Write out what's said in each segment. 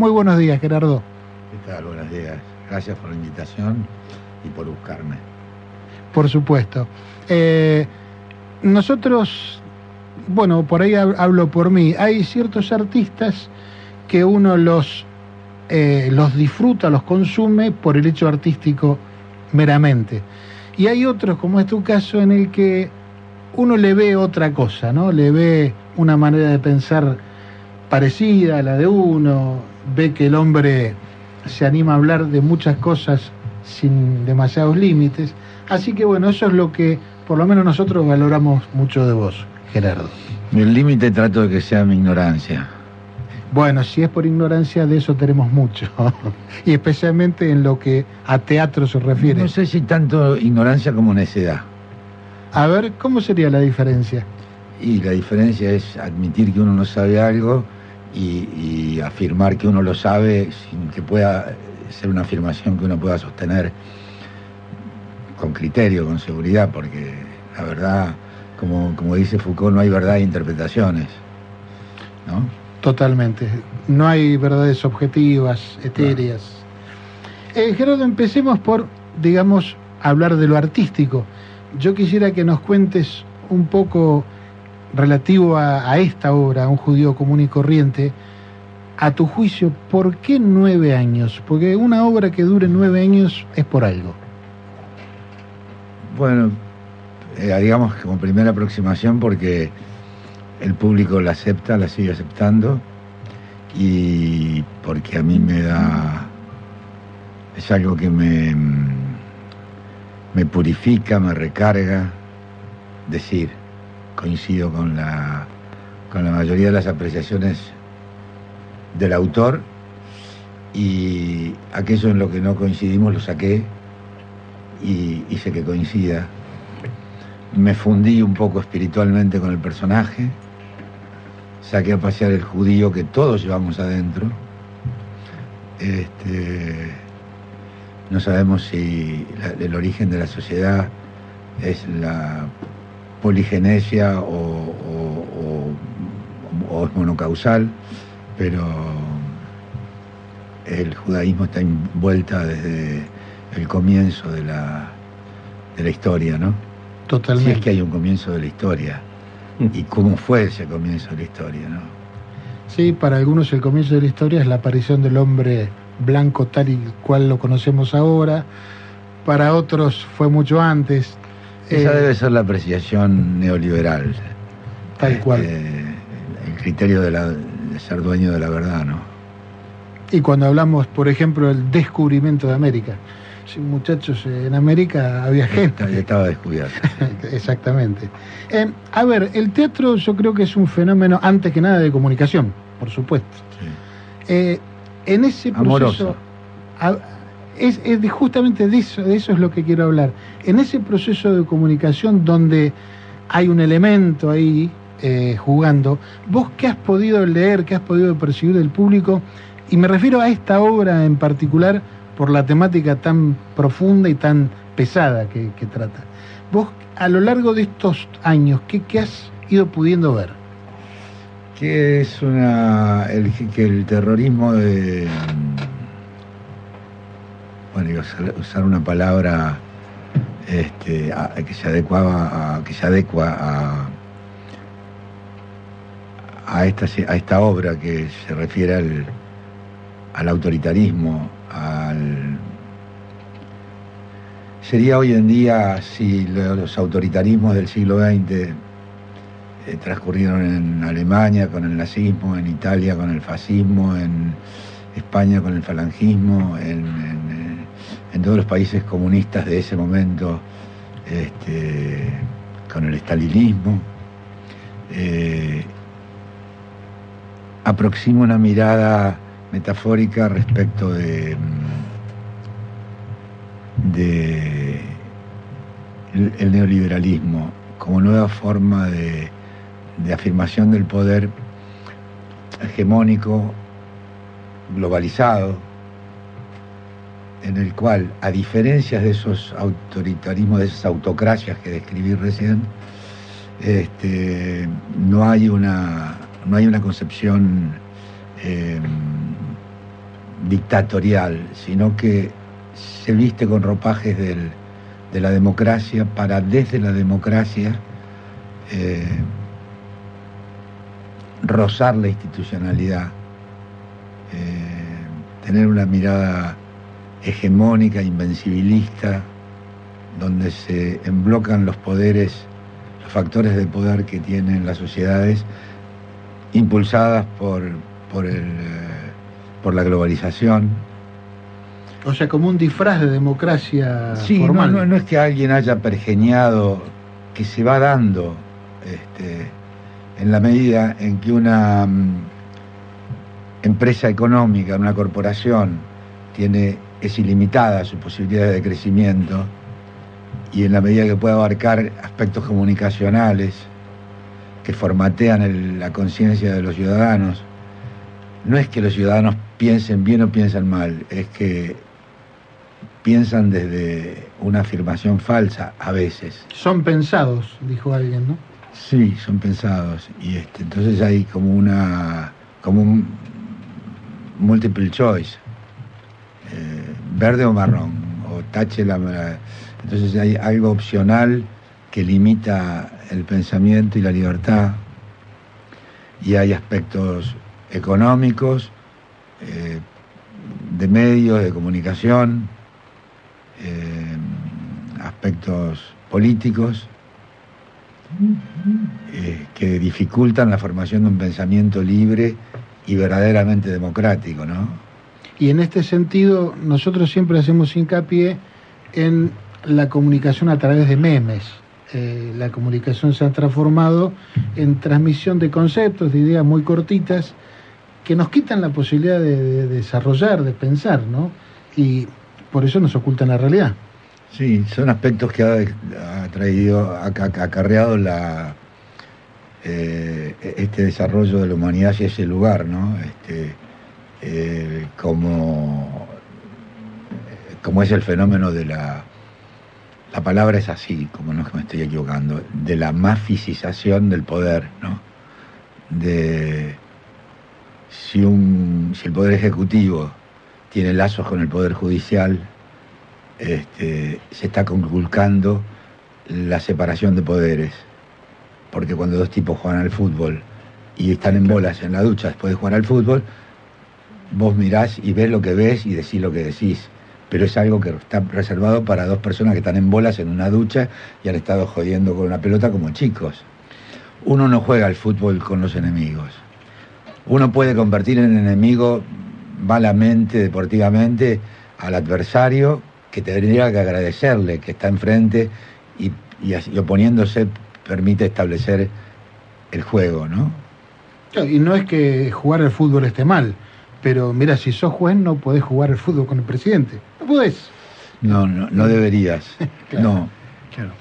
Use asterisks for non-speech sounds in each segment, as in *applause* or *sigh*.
Muy buenos días, Gerardo. ¿Qué tal? Buenos días. Gracias por la invitación y por buscarme. Por supuesto. Eh, nosotros, bueno, por ahí hablo por mí, hay ciertos artistas que uno los, eh, los disfruta, los consume por el hecho artístico meramente. Y hay otros, como es tu caso, en el que uno le ve otra cosa, ¿no? Le ve una manera de pensar parecida a la de uno, ve que el hombre se anima a hablar de muchas cosas sin demasiados límites. Así que bueno, eso es lo que por lo menos nosotros valoramos mucho de vos, Gerardo. El límite trato de que sea mi ignorancia. Bueno, si es por ignorancia, de eso tenemos mucho. *laughs* y especialmente en lo que a teatro se refiere. No sé si tanto ignorancia como necedad. A ver, ¿cómo sería la diferencia? Y la diferencia es admitir que uno no sabe algo y, y afirmar que uno lo sabe sin que pueda ser una afirmación que uno pueda sostener con criterio, con seguridad, porque la verdad, como, como dice Foucault, no hay verdad e interpretaciones. ¿no? Totalmente. No hay verdades objetivas, etéreas. Eh, Gerardo, empecemos por, digamos, hablar de lo artístico. Yo quisiera que nos cuentes un poco relativo a, a esta obra, Un judío común y corriente, a tu juicio, ¿por qué nueve años? Porque una obra que dure nueve años es por algo. Bueno, eh, digamos como primera aproximación porque el público la acepta, la sigue aceptando y porque a mí me da, es algo que me, me purifica, me recarga, decir, coincido con la, con la mayoría de las apreciaciones del autor y aquello en lo que no coincidimos lo saqué y hice que coincida. Me fundí un poco espiritualmente con el personaje, saqué a pasear el judío que todos llevamos adentro. Este, no sabemos si el origen de la sociedad es la poligenesia o, o es monocausal pero el judaísmo está envuelta desde el comienzo de la, de la historia, ¿no? Totalmente. Si es que hay un comienzo de la historia. Mm. ¿Y cómo fue ese comienzo de la historia, no? Sí, para algunos el comienzo de la historia es la aparición del hombre blanco tal y cual lo conocemos ahora. Para otros fue mucho antes. Esa eh, debe ser la apreciación neoliberal. Tal cual. Este, el criterio de la, ser dueño de la verdad, ¿no? Y cuando hablamos, por ejemplo, del descubrimiento de América, muchachos, en América había gente. Estaba descubierto. *laughs* Exactamente. Eh, a ver, el teatro yo creo que es un fenómeno, antes que nada, de comunicación, por supuesto. Eh, en ese proceso... es, justamente de eso, de eso es lo que quiero hablar. En ese proceso de comunicación donde hay un elemento ahí eh, jugando. ¿Vos qué has podido leer, qué has podido percibir del público? Y me refiero a esta obra en particular por la temática tan profunda y tan pesada que, trata. Vos, a lo largo de estos años, ¿qué, qué has ido pudiendo ver? Que es una. El, que el terrorismo de. Bueno, usar una palabra este, que se adecuaba a, que se adecua a a esta, a esta obra que se refiere al, al autoritarismo, al... Sería hoy en día si los autoritarismos del siglo XX eh, transcurrieron en Alemania con el nazismo, en Italia con el fascismo, en España con el falangismo, en, todos los países comunistas de ese momento este, con el estalinismo. Eh, aproximo una mirada metafórica respecto de, de el, neoliberalismo como nueva forma de, de afirmación del poder hegemónico, globalizado, en el cual, a diferencia de esos autoritarismos, de esas autocracias que describí recién, este, no hay una no hay una concepción eh, dictatorial, sino que se viste con ropajes de la democracia para desde la democracia eh, rozar la institucionalidad, eh, tener una mirada hegemónica, invencibilista, donde se emblocan los poderes, los factores de poder que tienen las sociedades, impulsadas por, por, el, eh, por la globalización. O sea, como un disfraz de democracia. Sí, formal. No, no, es que alguien haya pergeñado, que se va dando este, en la medida en que una mm, empresa económica, una corporación, tiene, es ilimitada su posibilidad de crecimiento y en la medida que puede abarcar aspectos comunicacionales que formatean la conciencia de los ciudadanos, no es que los ciudadanos piensen bien o piensen mal, es que piensan desde una afirmación falsa a veces. Son pensados, dijo alguien, ¿no? Sí, son pensados. Y este, entonces hay como una. como un multiple choice. Verde o marrón. O tache la. Entonces hay algo opcional que limita el pensamiento y la libertad. Y hay aspectos económicos, eh, de medios, de comunicación, eh, aspectos políticos eh, que dificultan la formación de un pensamiento libre y verdaderamente democrático, ¿no? Y en este sentido, nosotros siempre hacemos hincapié en la comunicación a través de memes. Eh, la comunicación se ha transformado en transmisión de conceptos, de ideas muy cortitas, que nos quitan la posibilidad de, de desarrollar, de pensar, ¿no? Y por eso nos ocultan la realidad. Sí, son aspectos que ha, traído, ha, acarreado la, eh, este desarrollo de la humanidad hacia ese lugar, ¿no? Este, eh, como, como es el fenómeno de la, la palabra es así, como no es que me estoy equivocando, de la mafisización del poder, ¿no? De si, un, si el poder ejecutivo tiene lazos con el poder judicial, este, se está conculcando la separación de poderes. Porque cuando dos tipos juegan al fútbol y están en bolas en la ducha después de jugar al fútbol, vos mirás y ves lo que ves y decís lo que decís. Pero es algo que está reservado para dos personas que están en bolas en una ducha y han estado jodiendo con una pelota como chicos. Uno no juega al fútbol con los enemigos. Uno puede convertir en enemigo malamente, deportivamente, al adversario que tendría que agradecerle que está enfrente y, oponiéndose permite establecer el juego, ¿no? Y no es que jugar al fútbol esté mal, pero mira, si sos juez no podés jugar al fútbol con el presidente. No podés. No, no, no deberías. *laughs* No. Claro.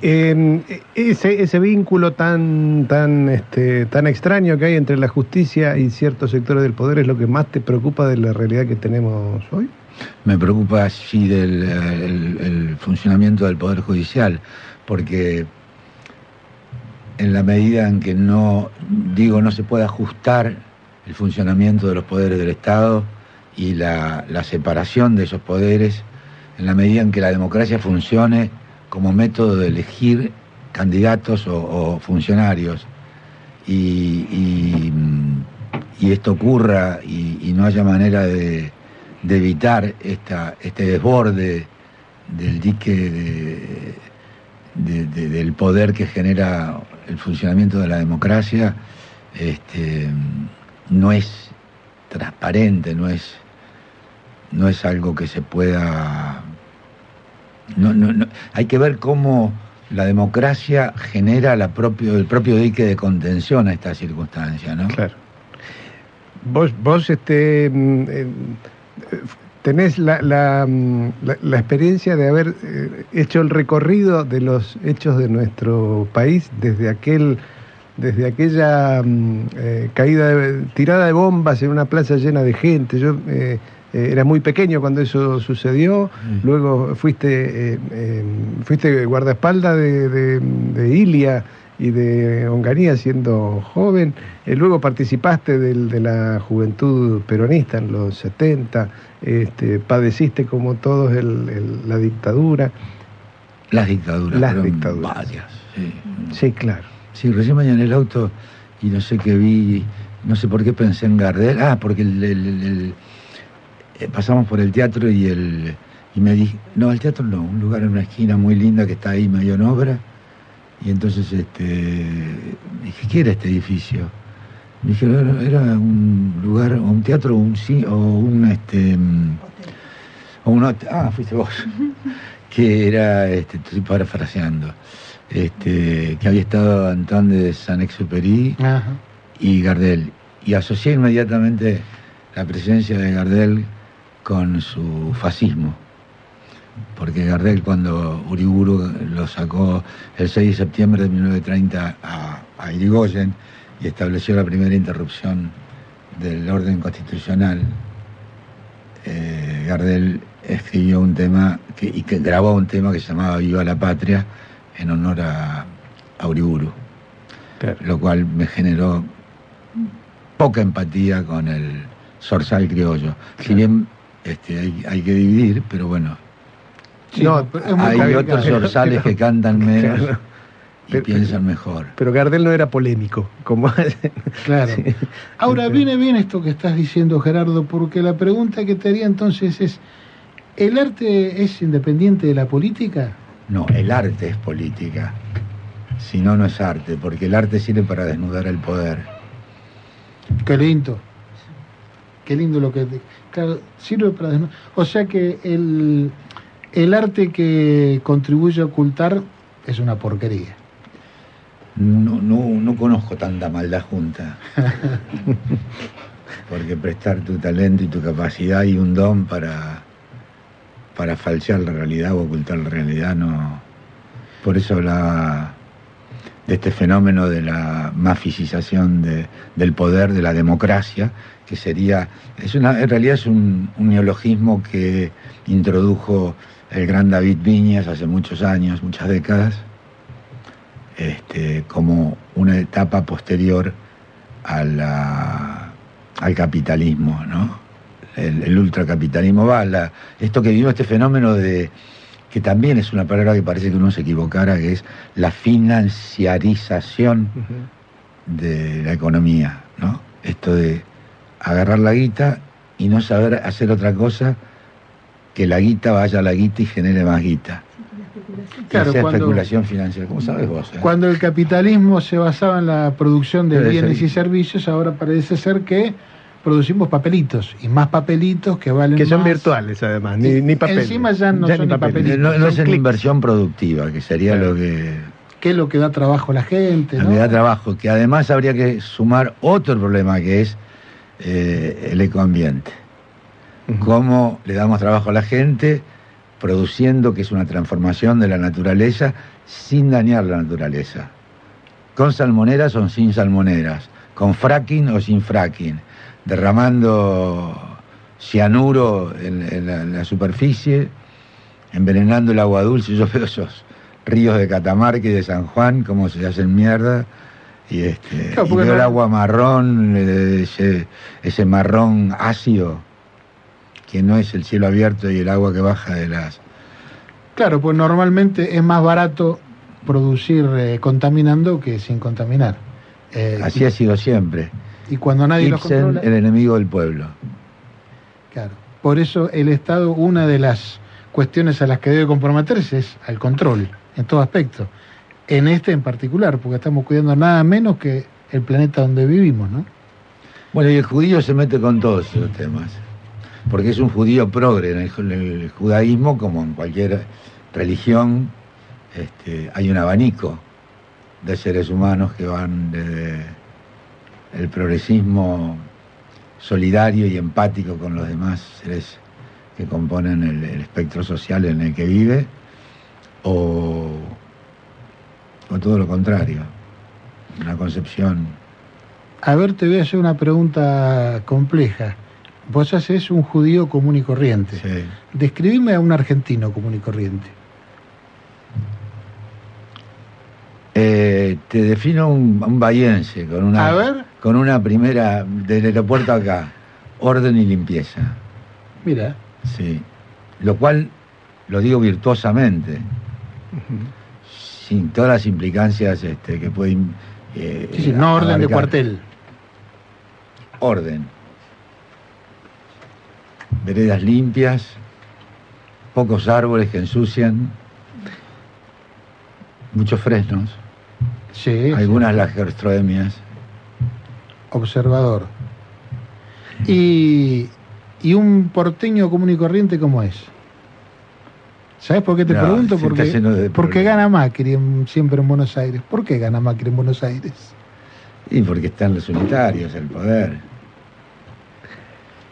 Em, ese, ese, vínculo tan, tan, este, tan extraño que hay entre la justicia y ciertos sectores del poder es lo que más te preocupa de la realidad que tenemos hoy. Me preocupa sí del el, funcionamiento del Poder Judicial, porque en la medida en que no, digo, no se puede ajustar el funcionamiento de los poderes del Estado y la, separación de esos poderes, en la medida en que la democracia funcione como método de elegir candidatos o, funcionarios. Y, esto ocurra y no haya manera de, de evitar esta, este desborde del dique del poder que genera el funcionamiento de la democracia, este, no es transparente, no es, no es algo que se pueda... No, no, hay que ver cómo la democracia genera la propio, el propio dique de contención a esta circunstancia, ¿no? Claro. Vos, vos este, mm, tenés la, la, la, experiencia de haber eh, hecho el recorrido de los hechos de nuestro país desde aquel desde aquella mm, eh, caída de, tirada de bombas en una plaza llena de gente yo eh, era muy pequeño cuando eso sucedió mm. luego fuiste fuiste guardaespaldas de, de, de Ilia y de Onganía siendo joven. Eh, luego participaste del- de la juventud peronista en los 70, este, padeciste como todos el- el- la dictadura. Las dictaduras. Las dictaduras. Varias. Sí. Sí, claro. Sí, recién mañana en el auto y no sé qué vi, no sé por qué pensé en Gardel. Ah, porque el, eh, pasamos por el teatro y el y me dije, no, el teatro no, un lugar en una esquina muy linda que está ahí medio en obra. Y entonces este, dije, ¿qué era este edificio? Me dije, era, un lugar, o un teatro, o un o un este mm, o un ah, fuiste vos. *laughs* que era, este, estoy parafraseando, este, que había estado Antoine de Saint-Exupéry y Gardel. Y asocié inmediatamente la presencia de Gardel con su fascismo. Porque Gardel cuando Uriburu lo sacó el 6 de septiembre de 1930 a, a Irigoyen y estableció la primera interrupción del orden constitucional, eh, Gardel escribió un tema que- y que grabó un tema que se llamaba Viva la Patria en honor a, a Uriburu claro. lo cual me generó poca empatía con el zorzal criollo. Si bien este, hay, hay que dividir, pero bueno, Sí, No, pero es muy hay otros zorzales que cantan menos Claro. y *laughs* Pero- piensan mejor. Pero Gardel no era polémico, como *laughs* Claro. Sí. Ahora viene bien esto que estás diciendo, Gerardo, porque la pregunta que te haría entonces es, ¿el arte es independiente de la política? No, el arte es política. Si no, no es arte, porque el arte sirve para desnudar el poder. Qué lindo. Qué lindo lo que... Claro, sirve para... desnu- O sea que el, el arte que contribuye a ocultar es una porquería. No, no, no conozco tanta maldad junta. *laughs* Porque prestar tu talento y tu capacidad y un don para, para falsear la realidad o ocultar la realidad no. Por eso hablaba de este fenómeno de la maficización de- del poder, de la democracia, que sería, es una, en realidad es un, un neologismo que introdujo el gran David Viñas hace muchos años, muchas décadas, este, como una etapa posterior a la- al capitalismo, ¿no? El, el ultracapitalismo va, la- esto que vimos, este fenómeno de que también es una palabra que parece que uno se equivocara, que es la financiarización de la economía, ¿no? Esto de agarrar la guita y no saber hacer otra cosa que la guita vaya a la guita y genere más guita. Claro, sea cuando- especulación financiera. ¿Cómo sabes vos? eh? Cuando el capitalismo se basaba en la producción de Debe bienes ser. y servicios, ahora parece ser que producimos papelitos y más papelitos que valen que son más. virtuales además, ni, ni papel. Encima ya no son ni papelitos. no, no es clics. inversión productiva, que sería Claro. lo que ¿Qué es lo que da trabajo a la gente? ¿no? da trabajo. Que además habría que sumar otro problema que es eh, el ecoambiente. Ujú. Cómo le damos trabajo a la gente produciendo, que es una transformación de la naturaleza, sin dañar la naturaleza. Con salmoneras o sin salmoneras, con fracking o sin fracking, derramando cianuro en, en la, en la superficie, envenenando el agua dulce. Yo veo esos ríos de Catamarca y de San Juan, cómo se hacen mierda. Y, este, Claro, y veo el agua marrón, ese, ese marrón ácido, que no es el cielo abierto y el agua que baja de las... Claro, pues normalmente es más barato producir eh, contaminando que sin contaminar. Eh, Así ha sido siempre. Y, cuando nadie los Ibsen, controla... el enemigo del pueblo. Claro. Por eso el Estado, una de las cuestiones a las que debe comprometerse es al control, en todo aspecto. En este en particular, porque estamos cuidando nada menos que el planeta donde vivimos, ¿no? Bueno, y el judío se mete con todos esos temas, porque es un judío progre en el, en el judaísmo, como en cualquier religión, este, hay un abanico de seres humanos que van desde el progresismo solidario y empático con los demás seres que componen el, el espectro social en el que vive, o, o todo lo contrario, una concepción A ver, te voy a hacer una pregunta compleja. Vos haces un judío común y corriente. sí, Describime a un argentino común y corriente. Eh, te defino un, un bahiense con una, A ver. Con una primera del aeropuerto acá, orden y limpieza. Mira, Sí. Lo cual lo digo virtuosamente, sin todas las implicancias este, que pueden. eh, sí, sí, no orden de cuartel. Orden. Veredas limpias, pocos árboles que ensucian, muchos fresnos, Sí, sí. algunas lagerostroemias. Observador. Y, y un porteño común y corriente, ¿cómo es? ¿Sabes por qué te No, pregunto? Porque, de porque gana Macri en- siempre en Buenos Aires. ¿Por qué gana Macri en Buenos Aires? Y porque están los unitarios, el poder.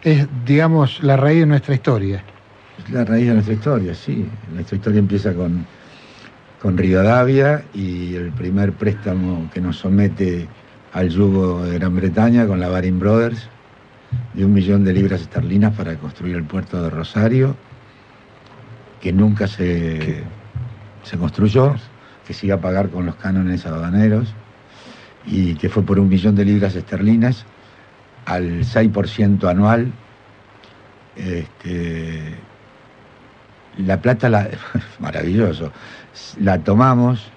Es, digamos, la raíz de nuestra historia. Es la raíz de nuestra historia, sí. Nuestra historia empieza con, con Rivadavia y el primer préstamo que nos somete al yugo de Gran Bretaña con la Baring Brothers de un millón de libras esterlinas para construir el puerto de Rosario, que nunca se, se construyó, que se iba a pagar con los cánones aduaneros y que fue por un millón de libras esterlinas al 6% anual. Este, la plata, la, *laughs* maravilloso, la tomamos.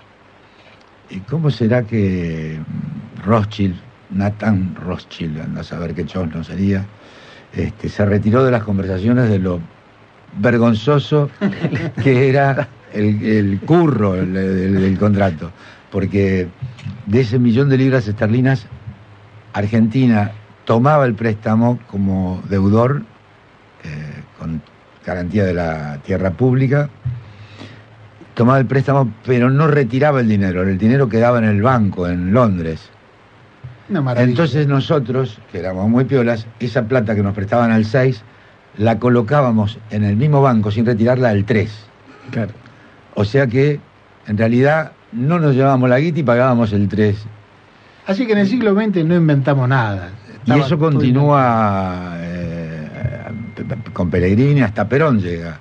¿Y cómo será que Rothschild, Nathan Rothschild, anda a saber qué chosno sería, este, se retiró de las conversaciones de lo vergonzoso que era el, curro el- el- del contrato? Porque de ese millón de libras esterlinas, Argentina tomaba el préstamo como deudor eh, con garantía de la tierra pública, tomaba el préstamo, pero no retiraba el dinero, el dinero quedaba en el banco en Londres. Una maravilla. Entonces nosotros, que éramos muy piolas, esa plata que nos prestaban al 6, la colocábamos en el mismo banco sin retirarla al 3. Claro. O sea que, en realidad, no nos llevábamos la guita y pagábamos el 3. Así que en el siglo XX no inventamos nada. Y eso continúa eh, con Pellegrini, hasta Perón llega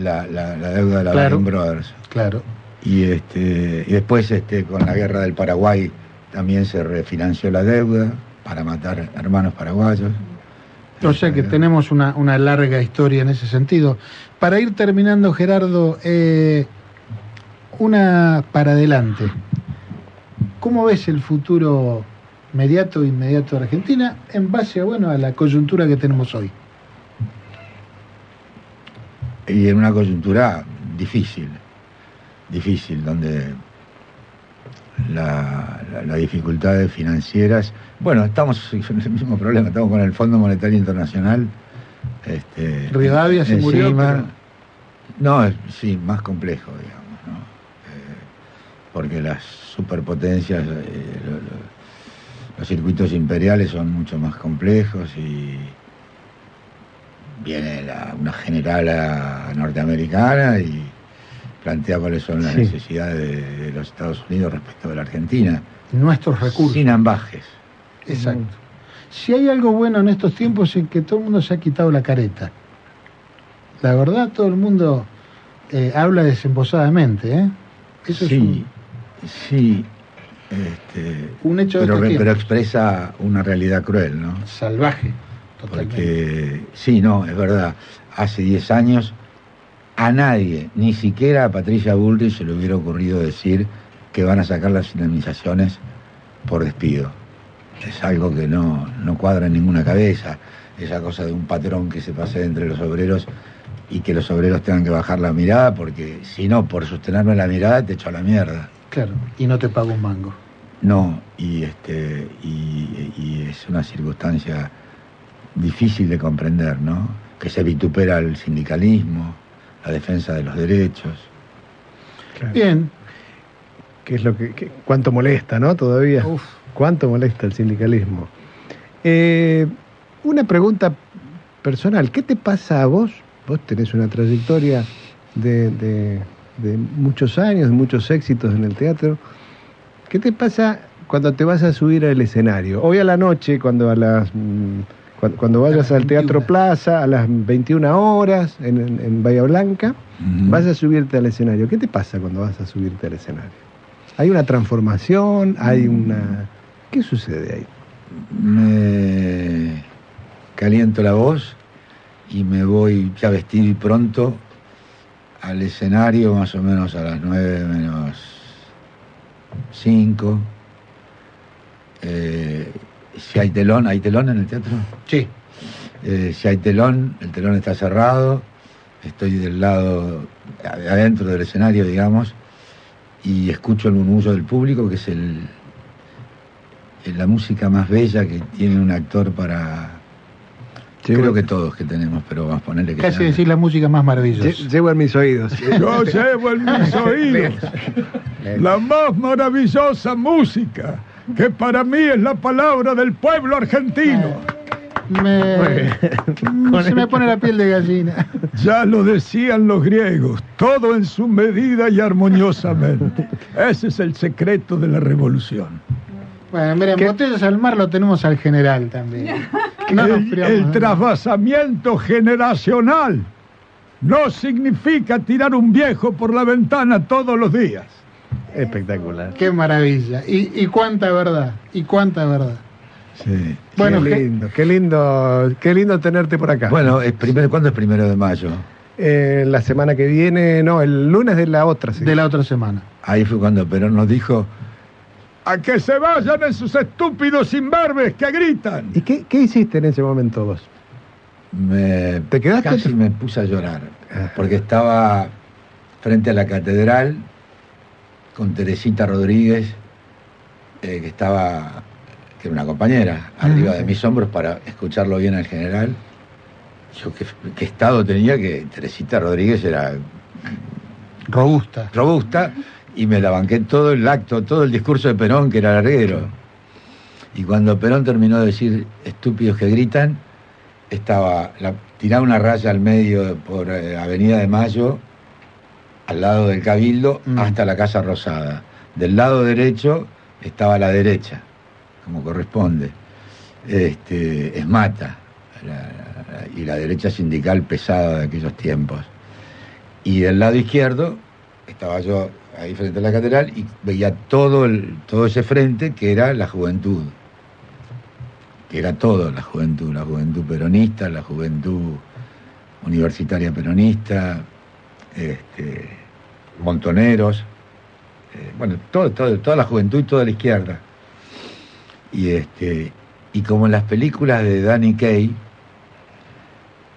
la, la- la deuda de la Claro. Brothers. Claro. Y, este, y después este, con la guerra del Paraguay también se refinanció la deuda para matar hermanos paraguayos. O sea que tenemos una, una larga historia en ese sentido. Para ir terminando, Gerardo, eh, una para adelante. ¿Cómo ves el futuro mediato e inmediato de Argentina en base a, bueno, a la coyuntura que tenemos hoy? Y en una coyuntura difícil, difícil, donde la, la- las dificultades financieras, bueno, estamos *laughs* en el mismo problema, estamos con el Fondo Monetario Internacional. Este, Rivadavia se murió, encima. pero- No, es- sí, más complejo, digamos, ¿no? Eh, porque las superpotencias, eh, lo- lo- los circuitos imperiales son mucho más complejos y viene la- una general a- norteamericana y plantea cuáles son las Sí. necesidades de, de los Estados Unidos respecto de la Argentina, Nuestros recursos. sin ambajes. Exacto. Si hay algo bueno en estos tiempos es que todo el mundo se ha quitado la careta. La verdad, todo el mundo eh, habla desembosadamente, ¿eh? Eso sí, sí, este, es un, hecho de pero, re- pero expresa una realidad cruel, ¿no? salvaje, totalmente. Porque, sí, no, es verdad, hace 10 años a nadie, ni siquiera a Patricia Bullrich se le hubiera ocurrido decir que van a sacar las indemnizaciones por despido. Es algo que no, no cuadra en ninguna cabeza, esa cosa de un patrón que se pase entre los obreros y que los obreros tengan que bajar la mirada, porque si no, por sostenerme la mirada te echo a la mierda. Claro, y no te pago un mango. No, y este y, y es una circunstancia difícil de comprender, ¿no? Que se vitupera el sindicalismo, la defensa de los derechos. Claro. Bien, Que es lo que, que- cuánto molesta, ¿no? Todavía. Uf. Cuánto molesta el sindicalismo. Eh, una pregunta personal. ¿Qué te pasa a vos? Vos tenés una trayectoria de, de- de muchos años, de muchos éxitos en el teatro. ¿Qué te pasa cuando te vas a subir al escenario? Hoy a la noche, cuando a las mm, cuando, cuando vayas al Teatro 21. Plaza a las 21 horas en, en- en Bahía Blanca, vas a subirte al escenario. ¿Qué te pasa cuando vas a subirte al escenario? ¿Hay una transformación? ¿Hay una...? ¿Qué sucede ahí? Me caliento la voz y me voy ya a vestir pronto al escenario más o menos a las 9 menos 5. Eh, si hay telón, ¿hay telón en el teatro? Sí. Eh, si hay telón, el telón está cerrado, estoy del lado de adentro del escenario, digamos, y escucho el murmullo del público, que es el, es la música más bella que tiene un actor para... Creo que todos que tenemos, pero vamos a ponerle que... Casi sea- decir la música más maravillosa. Lle- Llevo en mis oídos. *laughs* Yo llevo en mis *laughs* oídos la más maravillosa música, que para mí es la palabra del pueblo argentino. Me- se me pone la piel de gallina. Ya lo decían los griegos, todo en su medida y armoniosamente. Ese es el secreto de la revolución. Bueno, miren, ¿Qué? botellas al mar lo tenemos al general también. No el, priamos el de- trasvasamiento generacional no significa tirar un viejo por la ventana todos los días. Espectacular. Qué maravilla. Y, y cuánta verdad. Y cuánta verdad. Sí. Bueno, qué lindo, qué lindo, qué lindo tenerte por acá. Bueno, es primero, ¿cuándo es primero de mayo? Eh, la semana que viene, no, el lunes de la otra. sí. de la otra semana. Ahí fue cuando Perón nos dijo, A que se vayan esos estúpidos imberbes que gritan. ¿Y qué, qué hiciste en ese momento vos? me, ¿Te quedaste? casi me puse a llorar, Ajá. porque estaba frente a la catedral con Teresita Rodríguez, eh, que estaba, que era una compañera, arriba de mis hombros para escucharlo bien al general. Yo qué, qué estado tenía que Teresita Rodríguez era Robusta. robusta y me la banqué todo el acto, todo el discurso de Perón, que era larguero. Y cuando Perón terminó de decir estúpidos que gritan, estaba la, tiraba una raya al medio por eh, Avenida de Mayo, al lado del Cabildo, Mm. hasta la Casa Rosada. Del lado derecho estaba la derecha, como corresponde. Este, Esmata, la- la- y la derecha sindical pesada de aquellos tiempos. Y del lado izquierdo estaba yo ahí frente a la catedral y veía todo, el, todo ese frente que era la juventud. Que era todo la juventud, la juventud peronista, la juventud universitaria peronista, este, montoneros, eh, bueno, todo, todo- toda la juventud y toda la izquierda. Y, este, y como en las películas de Danny Kaye,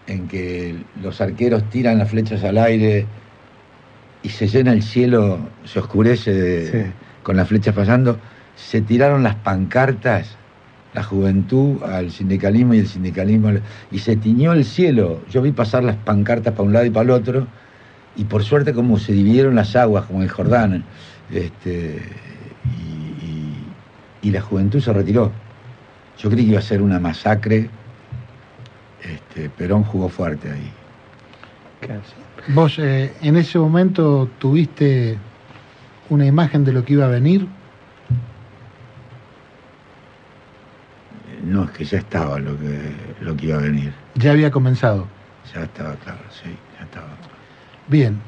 en que los arqueros tiran las flechas al aire y se llena el cielo, se oscurece de- Sí. con las flechas pasando, se tiraron las pancartas, la juventud al sindicalismo y el sindicalismo, al- y se tiñó el cielo. Yo vi pasar las pancartas para un lado y para el otro, y por suerte como se dividieron las aguas, como en el Jordán, este, y, y- y la juventud se retiró. Yo creí que iba a ser una masacre, este, Perón jugó fuerte ahí. Vos eh, en ese momento tuviste una imagen de lo que iba a venir. No, es que ya estaba lo que, lo que iba a venir. Ya había comenzado. Ya estaba claro, sí, ya estaba. Bien.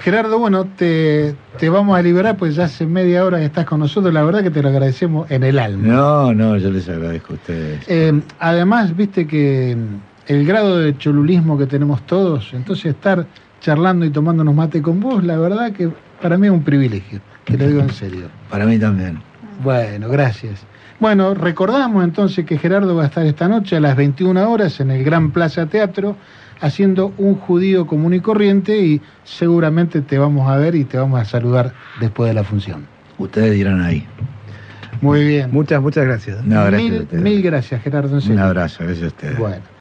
Gerardo, bueno, te, te vamos a liberar, pues ya hace media hora que estás con nosotros. La verdad que te lo agradecemos en el alma. No, no, yo les agradezco a ustedes. Eh, además, viste que mm, el grado de cholulismo que tenemos todos, entonces estar charlando y tomándonos mate con vos, la verdad que para mí es un privilegio, te lo digo en serio. *laughs* Para mí también. Bueno, gracias. Bueno, recordamos entonces que Gerardo va a estar esta noche a las 21 horas en el Gran Plaza Teatro haciendo un judío común y corriente y seguramente te vamos a ver y te vamos a saludar después de la función. Ustedes dirán ahí. Muy bien. Muchas, muchas gracias. No, gracias mil, mil gracias, Gerardo. en Un abrazo, gracias a ustedes. Bueno.